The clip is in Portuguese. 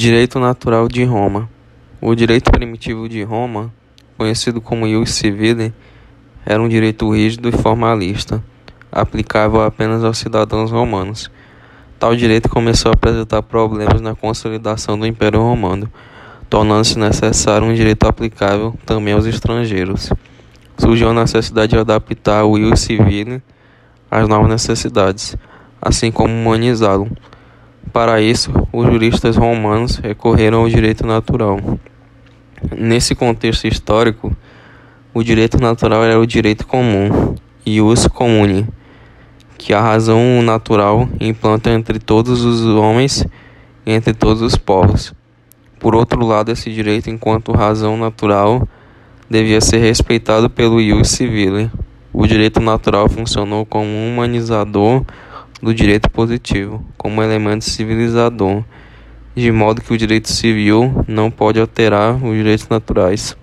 Direito natural de Roma. O direito primitivo de Roma, conhecido como ius civile, era um direito rígido e formalista, aplicável apenas aos cidadãos romanos. Tal direito começou a apresentar problemas na consolidação do Império Romano, tornando-se necessário um direito aplicável também aos estrangeiros. Surgiu a necessidade de adaptar o ius civile às novas necessidades, assim como humanizá-lo. Para isso, os juristas romanos recorreram ao direito natural. Nesse contexto histórico, o direito natural era o direito comum, ius commune, que a razão natural implanta entre todos os homens e entre todos os povos. Por outro lado, esse direito, enquanto razão natural, devia ser respeitado pelo ius civile. O direito natural funcionou como um humanizador do direito positivo como elemento civilizador, de modo que o direito civil não pode alterar os direitos naturais.